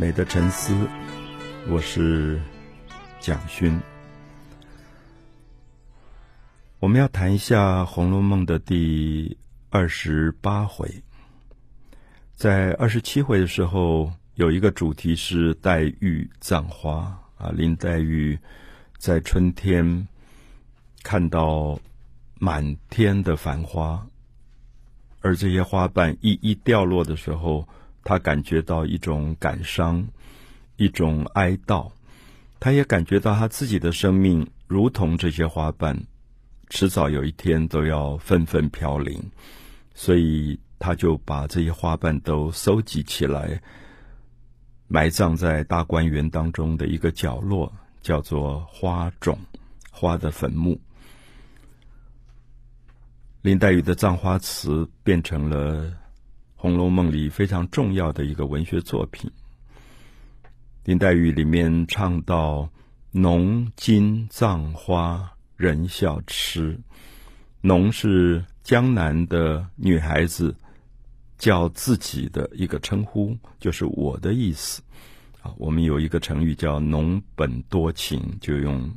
美的沉思，我是蒋勋。我们要谈一下《红楼梦》的第二十八回。在二十七回的时候，有一个主题是黛玉葬花啊，林黛玉在春天看到满天的繁花，而这些花瓣一一掉落的时候。他感觉到一种感伤，一种哀悼，他也感觉到他自己的生命如同这些花瓣，迟早有一天都要纷纷飘零，所以他就把这些花瓣都收集起来，埋葬在大观园当中的一个角落，叫做花冢，花的坟墓。林黛玉的葬花词变成了。《红楼梦》里非常重要的一个文学作品，林黛玉里面唱到“侬今葬花人笑痴”，“侬”是江南的女孩子叫自己的一个称呼，就是我的意思。啊，我们有一个成语叫“侬本多情”，就用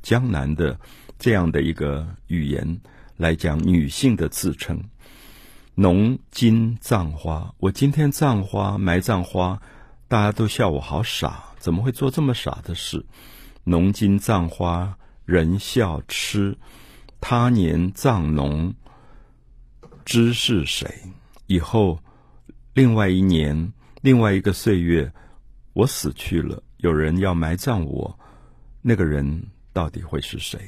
江南的这样的一个语言来讲女性的自称。侬今葬花，我今天葬花埋葬花，大家都笑我好傻，怎么会做这么傻的事？侬今葬花人笑痴，他年葬侬知是谁？以后另外一年，另外一个岁月，我死去了，有人要埋葬我，那个人到底会是谁？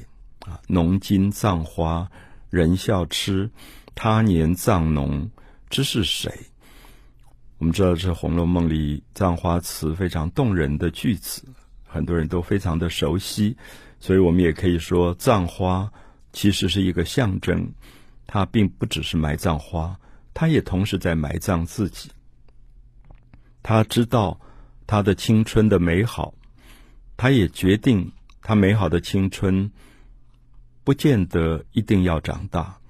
啊，侬今葬花人笑痴。他年葬侬知是谁？我们知道这《红楼梦》里葬花词非常动人的句子，很多人都非常的熟悉，所以我们也可以说，葬花其实是一个象征，它并不只是埋葬花，它也同时在埋葬自己。他知道他的青春的美好，他也决定他美好的青春不见得一定要长大。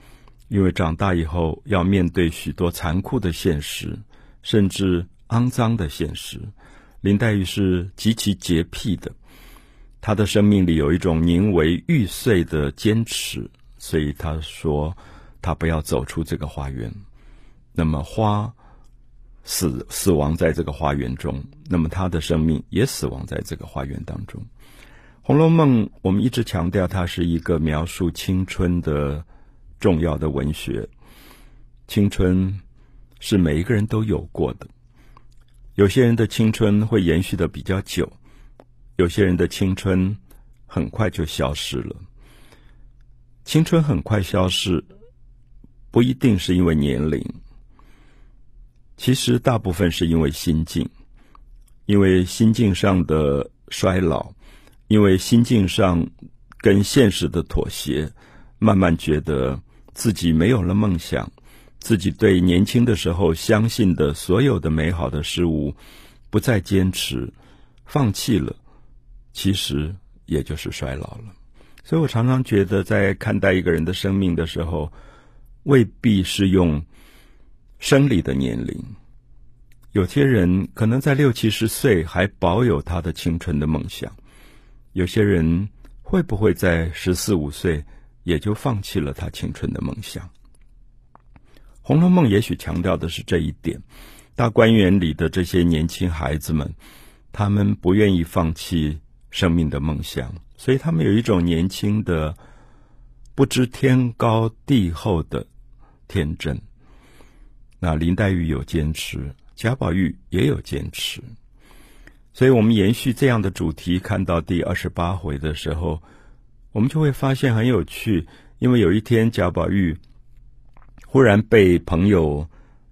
因为长大以后要面对许多残酷的现实，甚至肮脏的现实。林黛玉是极其洁癖的，她的生命里有一种宁为玉碎的坚持，所以她说她不要走出这个花园。那么花死死亡在这个花园中，那么她的生命也死亡在这个花园当中。《红楼梦》我们一直强调它是一个描述青春的。重要的文学，青春是每一个人都有过的。有些人的青春会延续的比较久，有些人的青春很快就消失了。青春很快消失，不一定是因为年龄，其实大部分是因为心境，因为心境上的衰老，因为心境上跟现实的妥协，慢慢觉得。自己没有了梦想，自己对年轻的时候相信的所有的美好的事物不再坚持，放弃了，其实也就是衰老了。所以我常常觉得，在看待一个人的生命的时候，未必是用生理的年龄。有些人可能在六七十岁还保有他的青春的梦想，有些人会不会在十四五岁？也就放弃了他青春的梦想。《红楼梦》也许强调的是这一点：大观园里的这些年轻孩子们，他们不愿意放弃生命的梦想，所以他们有一种年轻的、不知天高地厚的天真。那林黛玉有坚持，贾宝玉也有坚持，所以我们延续这样的主题，看到第二十八回的时候。我们就会发现很有趣，因为有一天贾宝玉忽然被朋友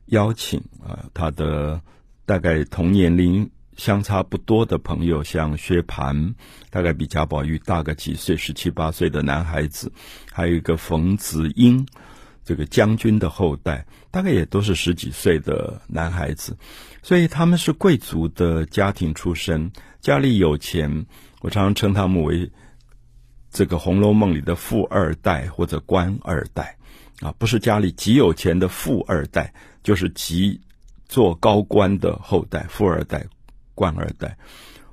邀请啊，他的大概同年龄相差不多的朋友，像薛蟠，大概比贾宝玉大个几岁，十七八岁的男孩子，还有一个冯子英，这个将军的后代，大概也都是十几岁的男孩子，所以他们是贵族的家庭出身，家里有钱，我常常称他们为。这个《红楼梦》里的富二代或者官二代，啊，不是家里极有钱的富二代，就是极做高官的后代，富二代、官二代。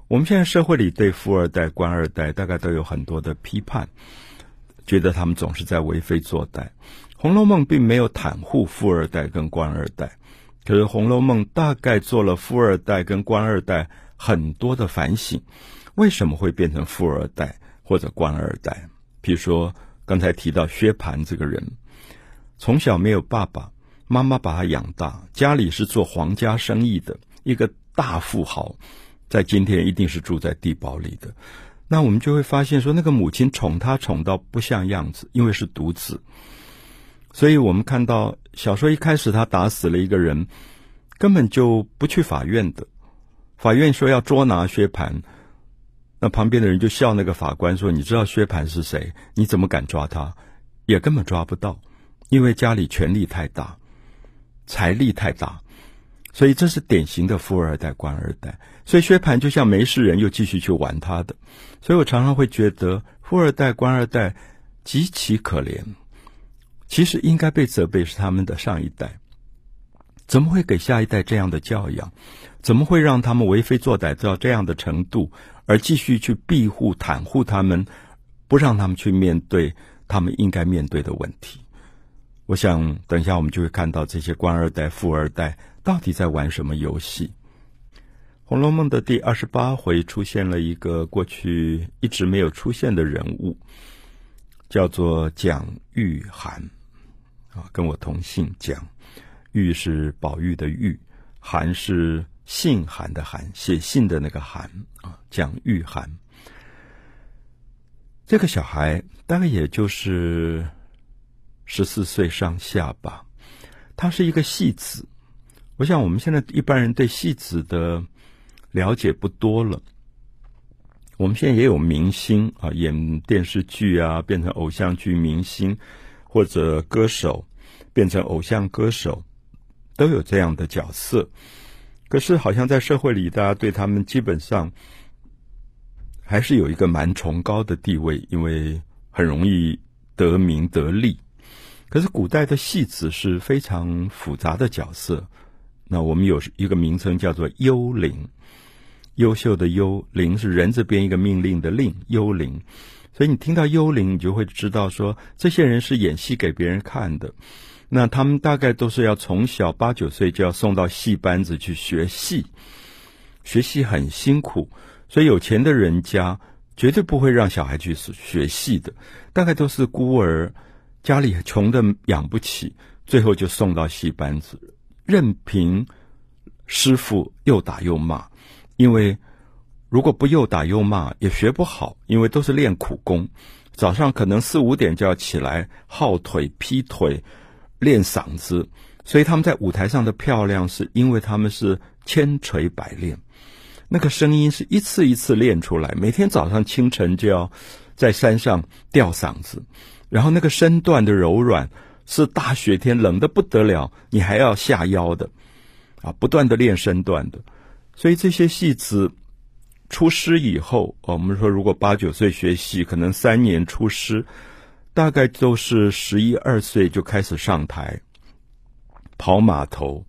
我们现在社会里对富二代、官二代大概都有很多的批判，觉得他们总是在为非作歹。《红楼梦》并没有袒护富二代跟官二代，可是《红楼梦》大概做了富二代跟官二代很多的反省：为什么会变成富二代或者官二代？比如说刚才提到薛蟠这个人，从小没有爸爸，妈妈把他养大，家里是做皇家生意的一个大富豪。在今天一定是住在地堡里的，那我们就会发现说，那个母亲宠他宠到不像样子，因为是独子，所以我们看到小说一开始他打死了一个人，根本就不去法院的，法院说要捉拿薛蟠，那旁边的人就笑那个法官说：“你知道薛蟠是谁？你怎么敢抓他？也根本抓不到，因为家里权力太大，财力太大。”所以这是典型的富二代、官二代。所以薛蟠就像没事人，又继续去玩他的。所以我常常会觉得，富二代、官二代极其可怜。其实应该被责备是他们的上一代，怎么会给下一代这样的教养？怎么会让他们为非作歹到这样的程度，而继续去庇护、袒护他们，不让他们去面对他们应该面对的问题？我想，等一下我们就会看到这些官二代、富二代。到底在玩什么游戏？《红楼梦》的第二十八回出现了一个过去一直没有出现的人物，叫做蒋玉菡啊，跟我同姓蒋，玉是宝玉的玉，菡是信函的函，写信的那个函，蒋玉涵。这个小孩大概也就是十四岁上下吧，他是一个戏子。我想，我们现在一般人对戏子的了解不多了。我们现在也有明星啊，演电视剧啊，变成偶像剧明星，或者歌手变成偶像歌手，都有这样的角色。可是，好像在社会里，大家对他们基本上还是有一个蛮崇高的地位，因为很容易得名得利。可是，古代的戏子是非常复杂的角色。那我们有一个名称叫做幽灵，优秀的幽灵是人字边一个命令的令，幽灵。所以你听到幽灵，你就会知道说，这些人是演戏给别人看的。那他们大概都是要从小八九岁就要送到戏班子去学戏，学戏很辛苦，所以有钱的人家绝对不会让小孩去学戏的，大概都是孤儿，家里穷得养不起，最后就送到戏班子。任凭师傅又打又骂，因为如果不又打又骂，也学不好。因为都是练苦功，早上可能四五点就要起来耗腿劈腿练嗓子，所以他们在舞台上的漂亮，是因为他们是千锤百炼，那个声音是一次一次练出来。每天早上清晨就要在山上吊嗓子，然后那个身段的柔软。是大雪天冷的不得了，你还要下腰的，啊，不断的练身段的，所以这些戏子出师以后，我们说如果八九岁学戏，可能三年出师，大概都是十一二岁就开始上台跑码头，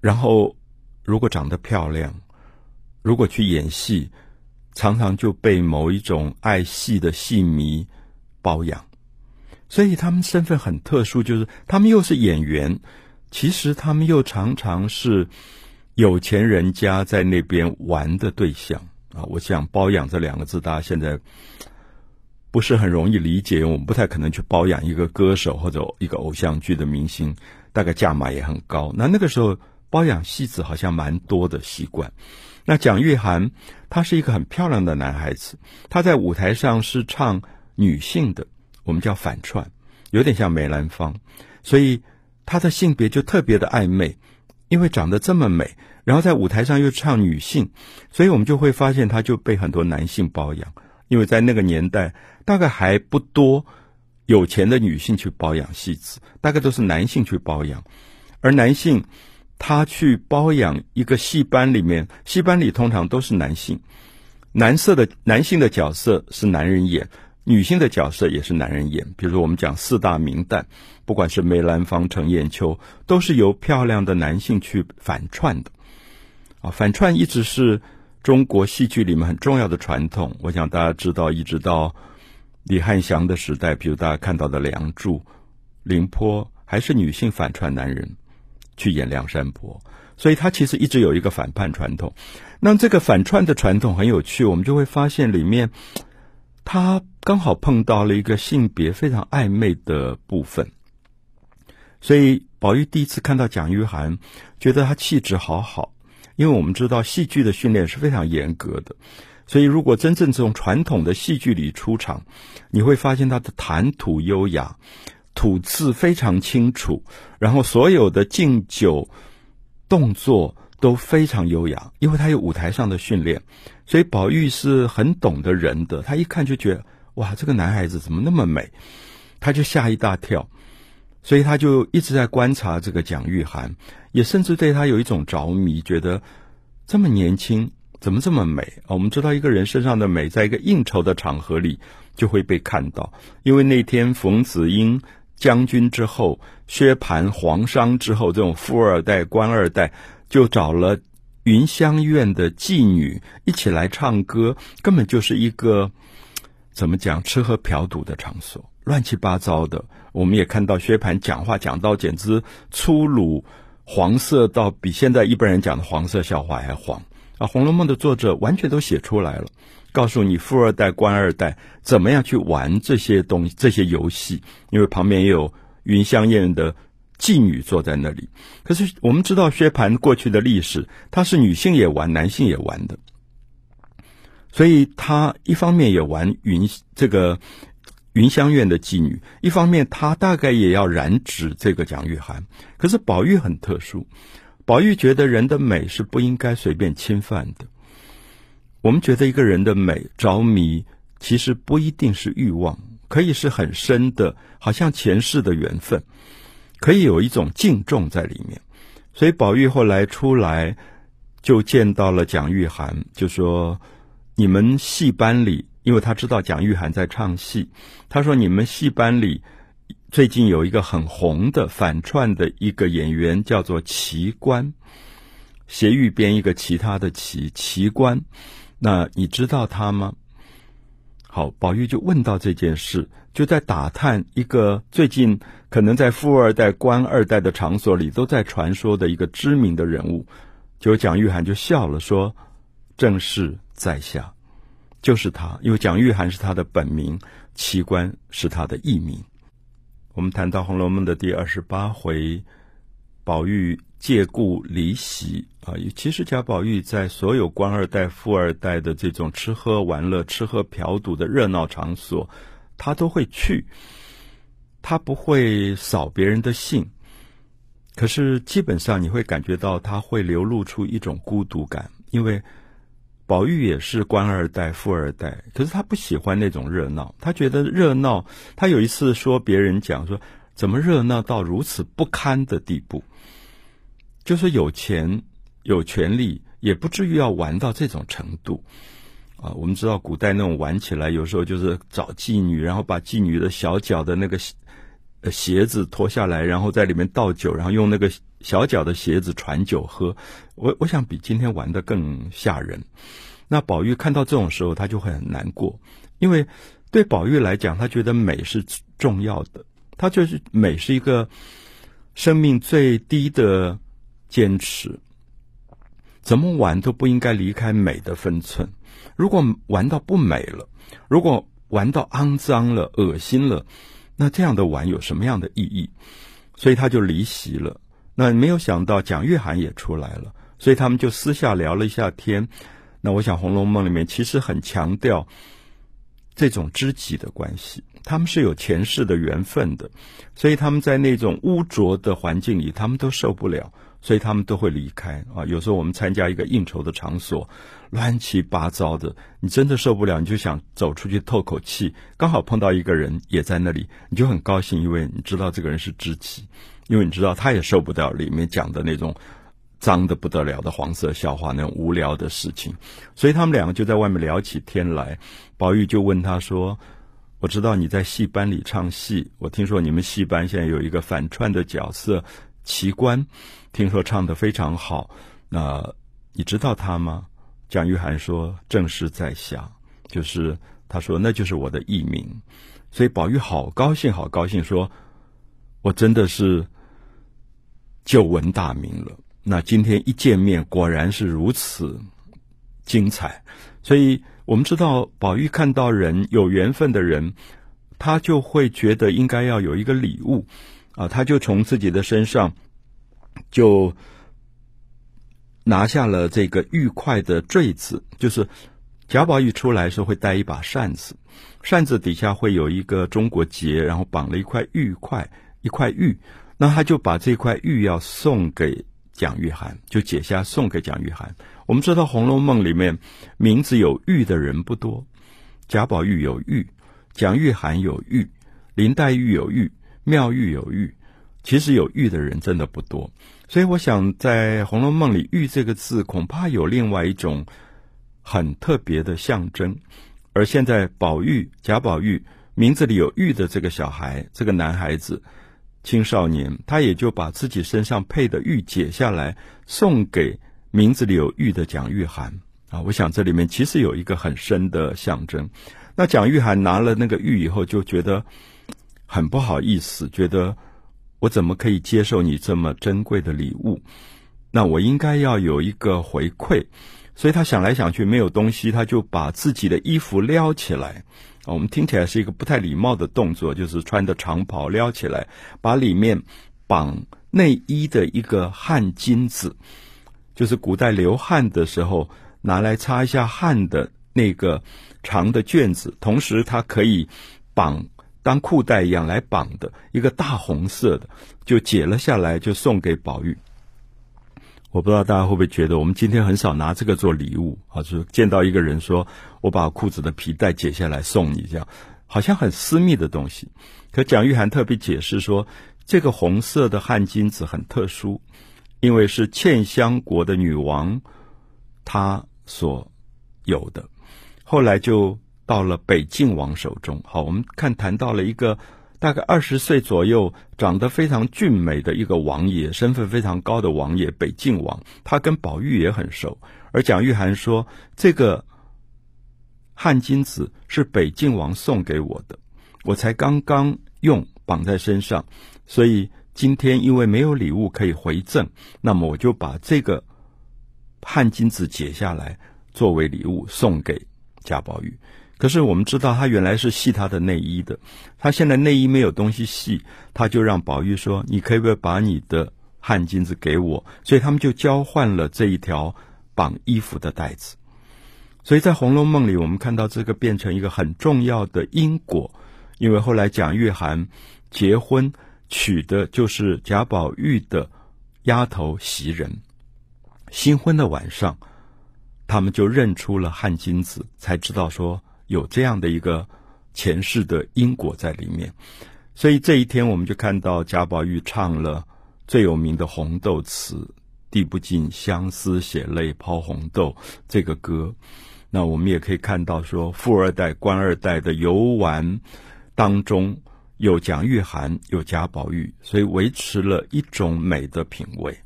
然后如果长得漂亮，如果去演戏，常常就被某一种爱戏的戏迷包养。所以他们身份很特殊，就是他们又是演员，其实他们又常常是有钱人家在那边玩的对象啊。我想“包养”这两个字，大家现在不是很容易理解。我们不太可能去包养一个歌手或者一个偶像剧的明星，大概价码也很高。那那个时候包养戏子好像蛮多的习惯。那蒋玉菡他是一个很漂亮的男孩子，他在舞台上是唱女性的。我们叫反串，有点像梅兰芳，所以她的性别就特别的暧昧，因为长得这么美，然后在舞台上又唱女性，所以我们就会发现她就被很多男性包养，因为在那个年代大概还不多有钱的女性去包养戏子，大概都是男性去包养，而男性他去包养一个戏班里面，戏班里通常都是男性，男色的男性的角色是男人演。女性的角色也是男人演，比如我们讲四大名旦，不管是梅兰芳、程砚秋，都是由漂亮的男性去反串的。啊，反串一直是中国戏剧里面很重要的传统。我想大家知道，一直到李汉祥的时代，比如大家看到的《梁祝》，凌波还是女性反串男人去演梁山伯，所以他其实一直有一个反叛传统。那这个反串的传统很有趣，我们就会发现里面他刚好碰到了一个性别非常暧昧的部分，所以宝玉第一次看到蒋玉菡，觉得她气质好好。因为我们知道戏剧的训练是非常严格的，所以如果真正从传统的戏剧里出场，你会发现他的谈吐优雅，吐字非常清楚，然后所有的敬酒动作都非常优雅，因为他有舞台上的训练，所以宝玉是很懂得人的，他一看就觉得哇，这个男孩子怎么那么美，他就吓一大跳。所以他就一直在观察这个蒋玉菡，也甚至对他有一种着迷，觉得这么年轻，怎么这么美？我们知道一个人身上的美，在一个应酬的场合里就会被看到。因为那天冯子英将军之后，薛蟠皇商之后，这种富二代、官二代，就找了云香院的妓女一起来唱歌，根本就是一个怎么讲，吃喝嫖赌的场所。乱七八糟的，我们也看到薛蟠讲话讲到简直粗鲁、黄色到比现在一般人讲的黄色笑话还黄啊！《红楼梦》的作者完全都写出来了，告诉你富二代、官二代怎么样去玩这些东西、这些游戏，因为旁边也有云香院的妓女坐在那里。可是我们知道薛蟠过去的历史，他是女性也玩，男性也玩的，所以他一方面也玩云这个。云香院的妓女，一方面她大概也要染指这个蒋玉菡，可是宝玉很特殊，宝玉觉得人的美是不应该随便侵犯的。我们觉得一个人的美着迷，其实不一定是欲望，可以是很深的，好像前世的缘分，可以有一种敬重在里面。所以宝玉后来出来，就见到了蒋玉菡，就说：“你们戏班里。”因为他知道蒋玉菡在唱戏，他说：“你们戏班里最近有一个很红的反串的一个演员，叫做奇观，斜玉编一个其他的奇奇观，那你知道他吗？”好，宝玉就问到这件事，就在打探一个最近可能在富二代、官二代的场所里都在传说的一个知名的人物，就蒋玉菡就笑了，说：“正是在下。”就是他，因为蒋玉菡是他的本名，奇观是他的艺名。我们谈到《红楼梦》的第二十八回，宝玉借故离席啊。其实贾宝玉在所有官二代、富二代的这种吃喝玩乐、吃喝嫖赌的热闹场所，他都会去。他不会扫别人的兴，可是基本上你会感觉到他会流露出一种孤独感，因为。宝玉也是官二代、富二代，可是他不喜欢那种热闹，他觉得热闹。他有一次说别人讲说，怎么热闹到如此不堪的地步？就是有钱有权力，也不至于要玩到这种程度啊！我们知道古代那种玩起来，有时候就是找妓女，然后把妓女的小脚的那个鞋子脱下来，然后在里面倒酒，然后用那个。小脚的鞋子传酒喝，我我想比今天玩的更吓人。那宝玉看到这种时候，他就会很难过，因为对宝玉来讲，他觉得美是重要的，他就是美是一个生命最低的坚持，怎么玩都不应该离开美的分寸。如果玩到不美了，如果玩到肮脏了、恶心了，那这样的玩有什么样的意义？所以他就离席了。那没有想到蒋玉菡也出来了，所以他们就私下聊了一下天。那我想《红楼梦》里面其实很强调这种知己的关系，他们是有前世的缘分的，所以他们在那种污浊的环境里，他们都受不了，所以他们都会离开啊。有时候我们参加一个应酬的场所，乱七八糟的，你真的受不了，你就想走出去透口气，刚好碰到一个人也在那里，你就很高兴，因为你知道这个人是知己。因为你知道，他也受不了里面讲的那种脏的不得了的黄色笑话，那种无聊的事情，所以他们两个就在外面聊起天来。宝玉就问他说：“我知道你在戏班里唱戏，我听说你们戏班现在有一个反串的角色奇观，听说唱的非常好。那你知道他吗？”蒋玉菡说：“正是在下。”就是他说：“那就是我的艺名。”所以宝玉好高兴，好高兴，说：“我真的是久闻大名了。那今天一见面，果然是如此精彩。”所以我们知道，宝玉看到人有缘分的人，他就会觉得应该要有一个礼物啊，他就从自己的身上就拿下了这个玉块的坠子，就是贾宝玉出来时候会带一把扇子，扇子底下会有一个中国结，然后绑了一块玉块，一块玉，那他就把这块玉要送给蒋玉菡，就解下送给蒋玉菡。我们知道《红楼梦》里面名字有玉的人不多，贾宝玉有玉，蒋玉菡有玉，林黛玉有玉，妙玉有玉，其实有玉的人真的不多。所以我想，在《红楼梦》里，“玉”这个字恐怕有另外一种很特别的象征。而现在，宝玉、贾宝玉名字里有“玉”的这个小孩，这个男孩子、青少年，他也就把自己身上配的玉解下来送给。名字里有玉的蒋玉菡啊，我想这里面其实有一个很深的象征。那蒋玉菡拿了那个玉以后，就觉得很不好意思，觉得我怎么可以接受你这么珍贵的礼物？那我应该要有一个回馈。所以他想来想去没有东西，他就把自己的衣服撩起来。我们听起来是一个不太礼貌的动作，就是穿的长袍撩起来，把里面绑内衣的一个汗巾子。就是古代流汗的时候拿来擦一下汗的那个长的卷子，同时它可以绑当裤带一样来绑的一个大红色的，就解了下来，就送给宝玉。我不知道大家会不会觉得，我们今天很少拿这个做礼物啊，就是见到一个人说我把裤子的皮带解下来送你，这样好像很私密的东西。可蒋玉菡特别解释说，这个红色的汗巾子很特殊。因为是茜香国的女王，她所有的，后来就到了北静王手中。好，我们看谈到了一个大概二十岁左右、长得非常俊美的一个王爷，身份非常高的王爷北静王，他跟宝玉也很熟。而蒋玉菡说，这个汗巾子是北静王送给我的，我才刚刚用绑在身上，所以。今天因为没有礼物可以回赠，那么我就把这个汗巾子解下来作为礼物送给贾宝玉。可是我们知道他原来是系他的内衣的，他现在内衣没有东西系，他就让宝玉说：“你可以不可以把你的汗巾子给我？”所以他们就交换了这一条绑衣服的带子。所以在《红楼梦》里，我们看到这个变成一个很重要的因果，因为后来蒋玉菡结婚。娶的就是贾宝玉的丫头袭人，新婚的晚上，他们就认出了汗巾子，才知道说有这样的一个前世的因果在里面。所以这一天，我们就看到贾宝玉唱了最有名的《红豆词》，“滴不尽相思血泪抛红豆”这个歌。那我们也可以看到说，富二代、官二代的游玩当中。有蒋玉菡，有贾宝玉，所以维持了一种美的品味。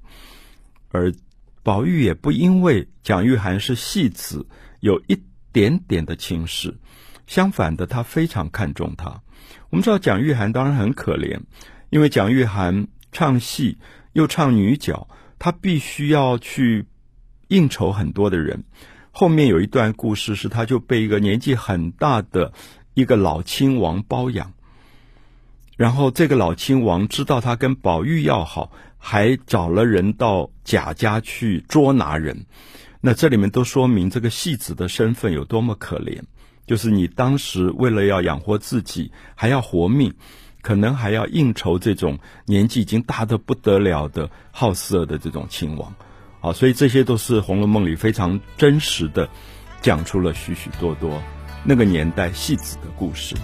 而宝玉也不因为蒋玉菡是戏子，有一点点的轻视，相反的，他非常看重他。我们知道蒋玉菡当然很可怜，因为蒋玉菡唱戏又唱女角，他必须要去应酬很多的人。后面有一段故事是，他就被一个年纪很大的一个老亲王包养。然后这个老亲王知道他跟宝玉要好，还找了人到贾家去捉拿人。那这里面都说明这个戏子的身份有多么可怜。就是你当时为了要养活自己，还要活命，可能还要应酬这种年纪已经大得不得了的好色的这种亲王。啊，所以这些都是《红楼梦》里非常真实的讲出了许许多多那个年代戏子的故事。